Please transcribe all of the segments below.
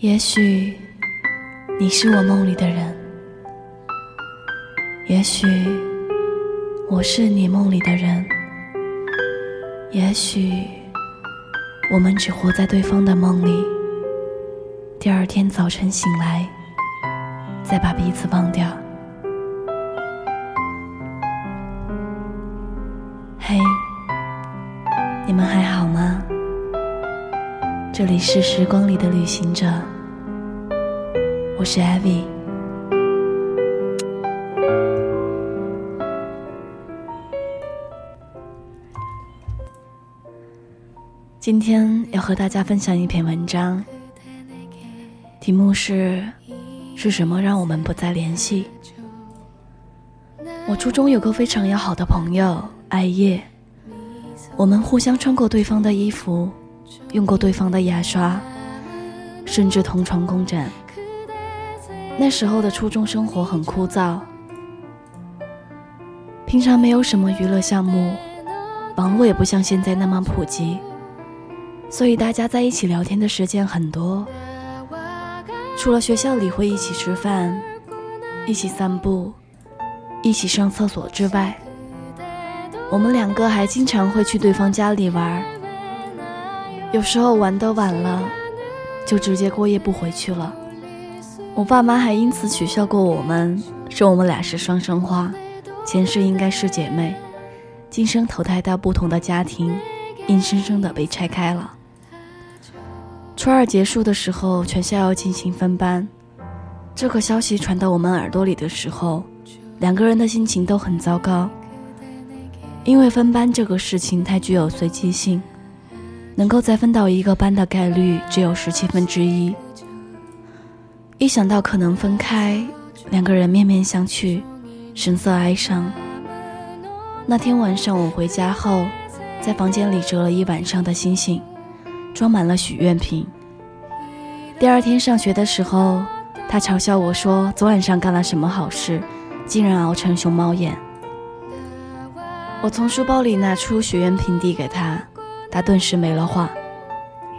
也许你是我梦里的人，也许我是你梦里的人，也许我们只活在对方的梦里，第二天早晨醒来，再把彼此忘掉。这里是时光里的旅行者，我是艾薇。今天要和大家分享一篇文章，题目是“是什么让我们不再联系？”我初中有个非常要好的朋友艾叶，我们互相穿过对方的衣服。用过对方的牙刷，甚至同床共枕。那时候的初中生活很枯燥，平常没有什么娱乐项目，网络也不像现在那么普及，所以大家在一起聊天的时间很多。除了学校里会一起吃饭、一起散步、一起上厕所之外，我们两个还经常会去对方家里玩。有时候玩得晚了，就直接过夜不回去了。我爸妈还因此取笑过我们，说我们俩是双生花，前世应该是姐妹，今生投胎到不同的家庭，硬生生的被拆开了。初二结束的时候，全校要进行分班，这个消息传到我们耳朵里的时候，两个人的心情都很糟糕，因为分班这个事情太具有随机性。能够再分到一个班的概率只有十七分之一。一想到可能分开，两个人面面相觑，神色哀伤。那天晚上我回家后，在房间里折了一晚上的星星，装满了许愿瓶。第二天上学的时候，他嘲笑我说：“昨晚上干了什么好事，竟然熬成熊猫眼。”我从书包里拿出许愿瓶递给他。他顿时没了话，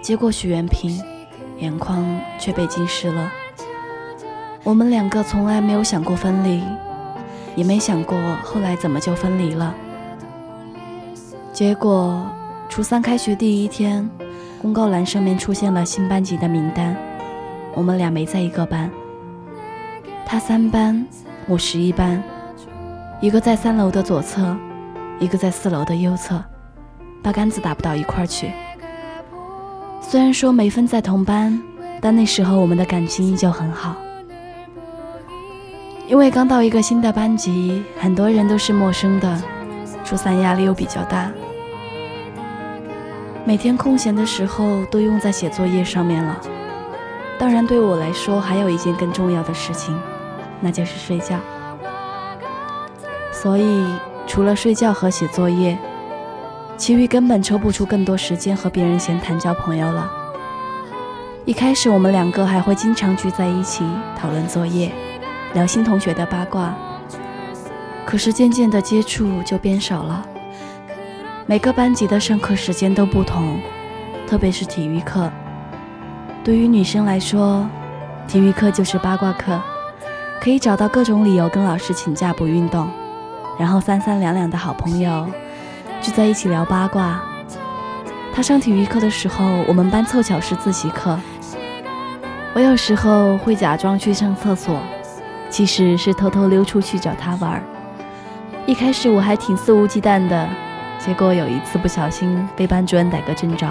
接过许愿瓶，眼眶却被浸湿了。我们两个从来没有想过分离，也没想过后来怎么就分离了。结果初三开学第一天，公告栏上面出现了新班级的名单，我们俩没在一个班。他三班，我十一班，一个在三楼的左侧，一个在四楼的右侧。八竿子打不到一块儿去。虽然说没分在同班，但那时候我们的感情依旧很好。因为刚到一个新的班级，很多人都是陌生的，初三压力又比较大，每天空闲的时候都用在写作业上面了。当然，对我来说还有一件更重要的事情，那就是睡觉。所以，除了睡觉和写作业。其余根本抽不出更多时间和别人闲谈交朋友了。一开始我们两个还会经常聚在一起讨论作业，聊新同学的八卦。可是渐渐的接触就变少了。每个班级的上课时间都不同，特别是体育课。对于女生来说，体育课就是八卦课，可以找到各种理由跟老师请假不运动，然后三三两两的好朋友。聚在一起聊八卦。他上体育课的时候，我们班凑巧是自习课。我有时候会假装去上厕所，其实是偷偷溜出去找他玩。一开始我还挺肆无忌惮的，结果有一次不小心被班主任逮个正着，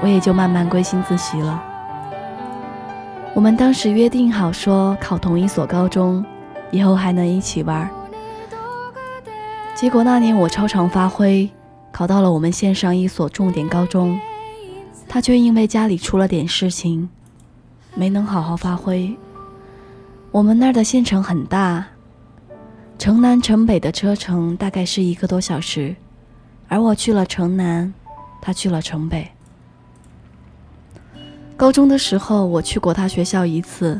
我也就慢慢归心自习了。我们当时约定好说考同一所高中，以后还能一起玩。结果那年我超常发挥，考到了我们县上一所重点高中，他却因为家里出了点事情，没能好好发挥。我们那儿的县城很大，城南城北的车程大概是一个多小时，而我去了城南，他去了城北。高中的时候我去过他学校一次，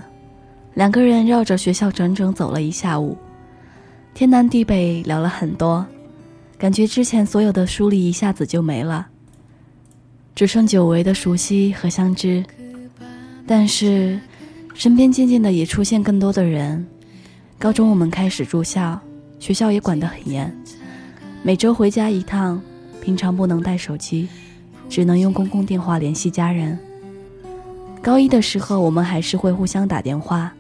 两个人绕着学校整整走了一下午。天南地北聊了很多，感觉之前所有的疏离一下子就没了，只剩久违的熟悉和相知。但是身边渐渐的也出现更多的人。高中我们开始住校，学校也管得很严，每周回家一趟，平常不能带手机，只能用公共电话联系家人。高一的时候，我们还是会互相打电话，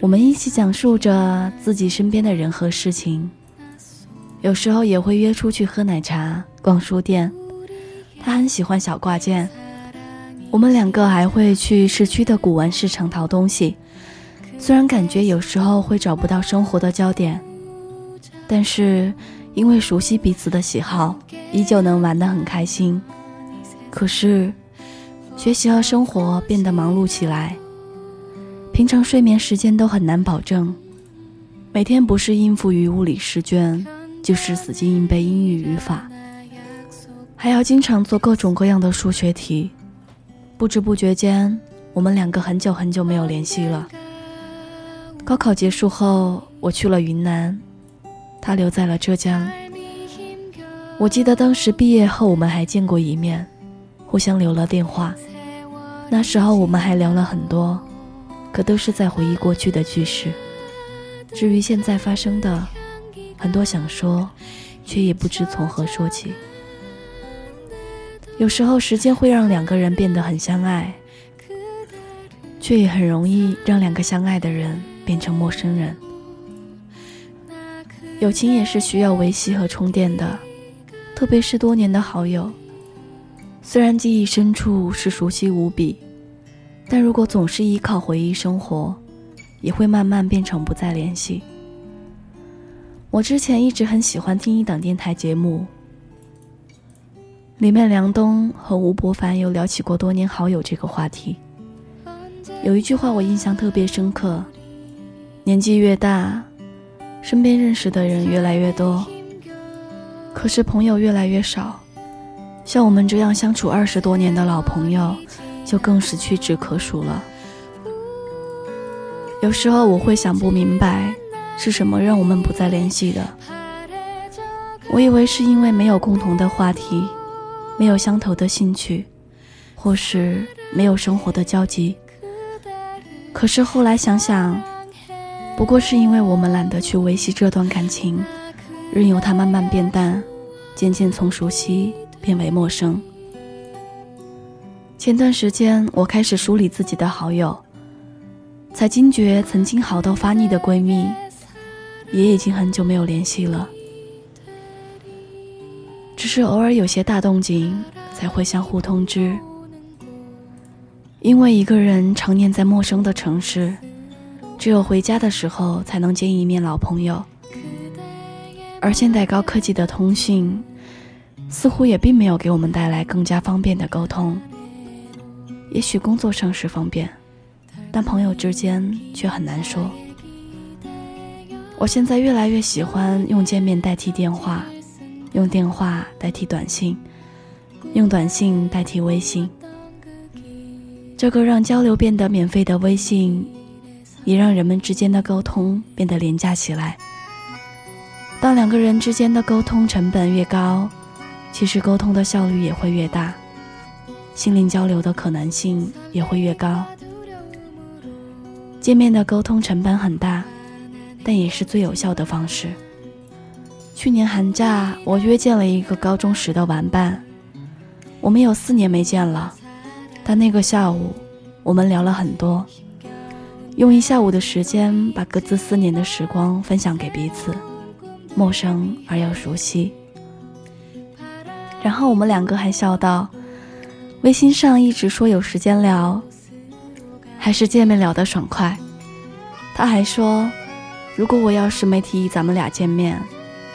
我们一起讲述着自己身边的人和事情，有时候也会约出去喝奶茶、逛书店。他很喜欢小挂件，我们两个还会去市区的古玩市场淘东西。虽然感觉有时候会找不到生活的焦点，但是因为熟悉彼此的喜好，依旧能玩得很开心。可是，学习和生活变得忙碌起来，平常睡眠时间都很难保证，每天不是应付于物理试卷，就是死记硬背英语语法，还要经常做各种各样的数学题。不知不觉间，我们两个很久很久没有联系了。高考结束后，我去了云南，他留在了浙江。我记得当时毕业后，我们还见过一面，互相留了电话。那时候我们还聊了很多，可都是在回忆过去的趣事。至于现在发生的，很多想说，却也不知从何说起。有时候，时间会让两个人变得很相爱，却也很容易让两个相爱的人。变成陌生人，友情也是需要维系和充电的，特别是多年的好友。虽然记忆深处是熟悉无比，但如果总是依靠回忆生活，也会慢慢变成不再联系。我之前一直很喜欢听一档电台节目，里面梁冬和吴伯凡有聊起过多年好友这个话题。有一句话我印象特别深刻。年纪越大，身边认识的人越来越多，可是朋友越来越少。像我们这样相处二十多年的老朋友，就更是屈指可数了。有时候我会想不明白，是什么让我们不再联系的？我以为是因为没有共同的话题，没有相投的兴趣，或是没有生活的交集。可是后来想想。不过是因为我们懒得去维系这段感情，任由它慢慢变淡，渐渐从熟悉变为陌生。前段时间我开始梳理自己的好友，才惊觉曾经好到发腻的闺蜜，也已经很久没有联系了。只是偶尔有些大动静才会相互通知，因为一个人常年在陌生的城市。只有回家的时候才能见一面老朋友，而现代高科技的通讯，似乎也并没有给我们带来更加方便的沟通。也许工作上是方便，但朋友之间却很难说。我现在越来越喜欢用见面代替电话，用电话代替短信，用短信代替微信。这个让交流变得免费的微信。也让人们之间的沟通变得廉价起来。当两个人之间的沟通成本越高，其实沟通的效率也会越大，心灵交流的可能性也会越高。见面的沟通成本很大，但也是最有效的方式。去年寒假，我约见了一个高中时的玩伴，我们有四年没见了，但那个下午，我们聊了很多。用一下午的时间，把各自四年的时光分享给彼此，陌生而又熟悉。然后我们两个还笑道：“微信上一直说有时间聊，还是见面聊得爽快。”他还说：“如果我要是没提议咱们俩见面，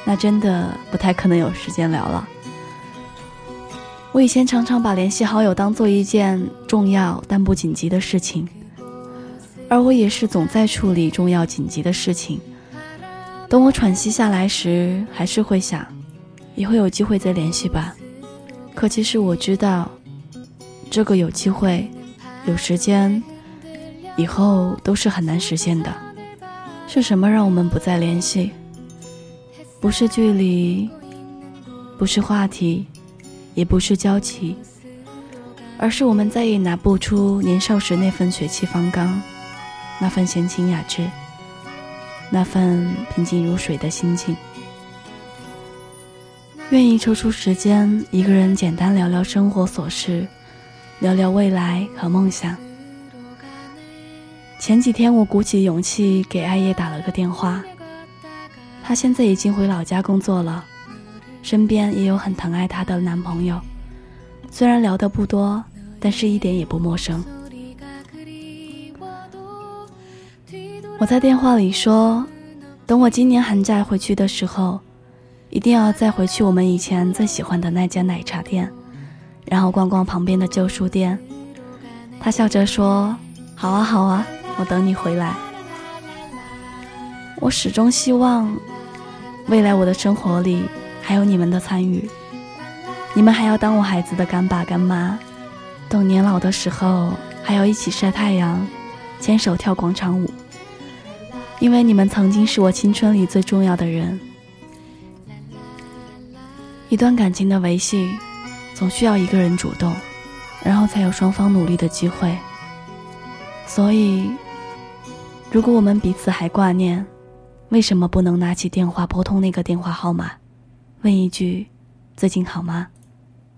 那真的不太可能有时间聊了。”我以前常常把联系好友当做一件重要但不紧急的事情。而我也是总在处理重要紧急的事情。等我喘息下来时，还是会想，以后有机会再联系吧。可其实我知道，这个有机会、有时间，以后都是很难实现的。是什么让我们不再联系？不是距离，不是话题，也不是交集，而是我们再也拿不出年少时那份血气方刚，那份闲情雅致，那份平静如水的心境。愿意抽出时间，一个人简单聊聊生活琐事，聊聊未来和梦想。前几天，我鼓起勇气给艾叶打了个电话，她现在已经回老家工作了，身边也有很疼爱她的男朋友。虽然聊得不多，但是一点也不陌生。我在电话里说，等我今年寒假回去的时候。一定要再回去我们以前最喜欢的那家奶茶店，然后逛逛旁边的旧书店。他笑着说：“好啊，好啊，我等你回来。”我始终希望，未来我的生活里还有你们的参与。你们还要当我孩子的干爸干妈，等年老的时候还要一起晒太阳，牵手跳广场舞。因为你们曾经是我青春里最重要的人。一段感情的维系，总需要一个人主动，然后才有双方努力的机会。所以，如果我们彼此还挂念，为什么不能拿起电话拨通那个电话号码，问一句“最近好吗”，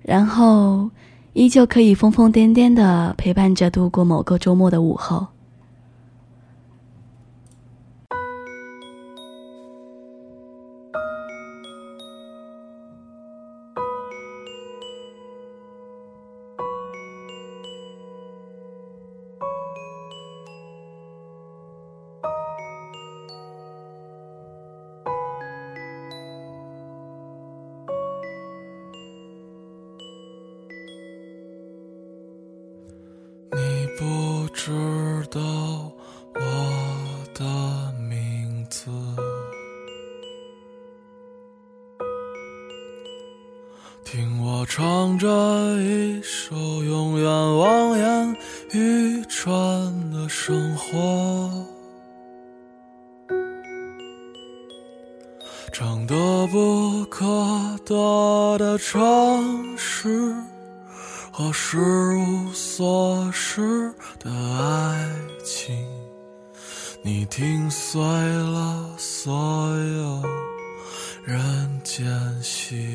然后依旧可以疯疯癫癫的陪伴着度过某个周末的午后。城市。和失无所失的爱情，你听碎了所有人间喜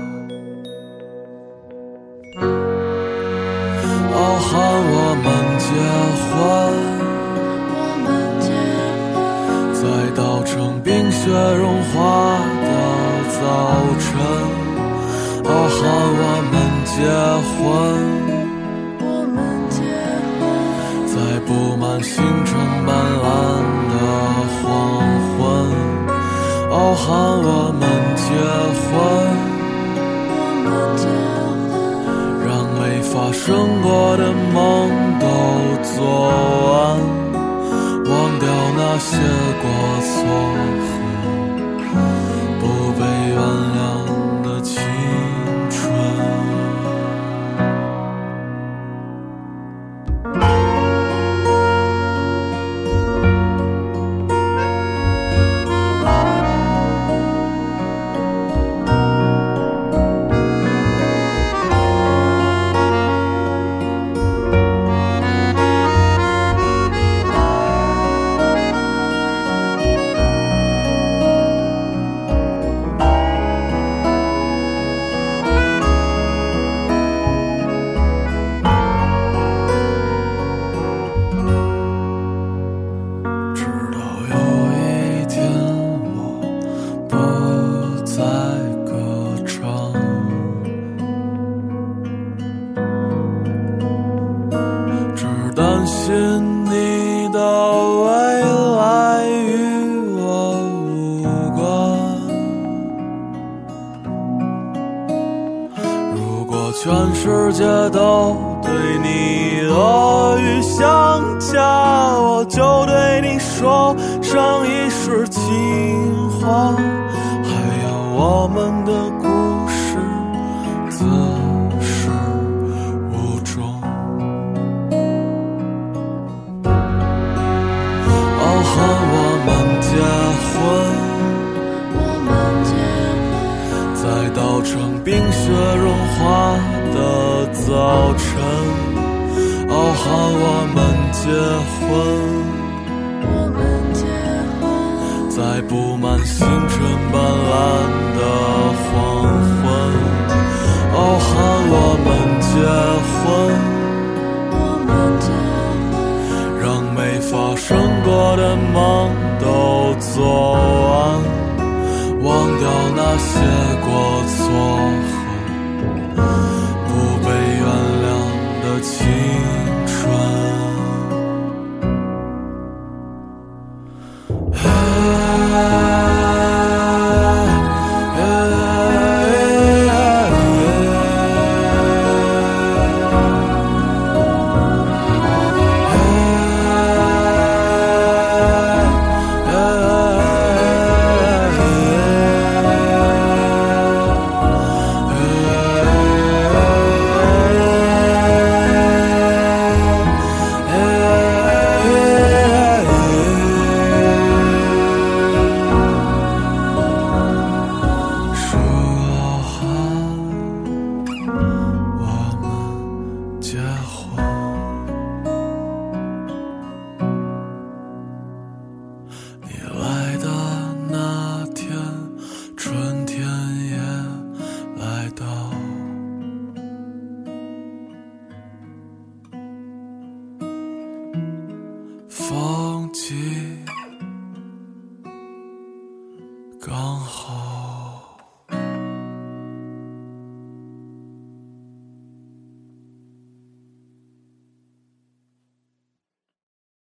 喊我们结婚，在稻城冰雪融化的早晨。哦，喊我们结婚，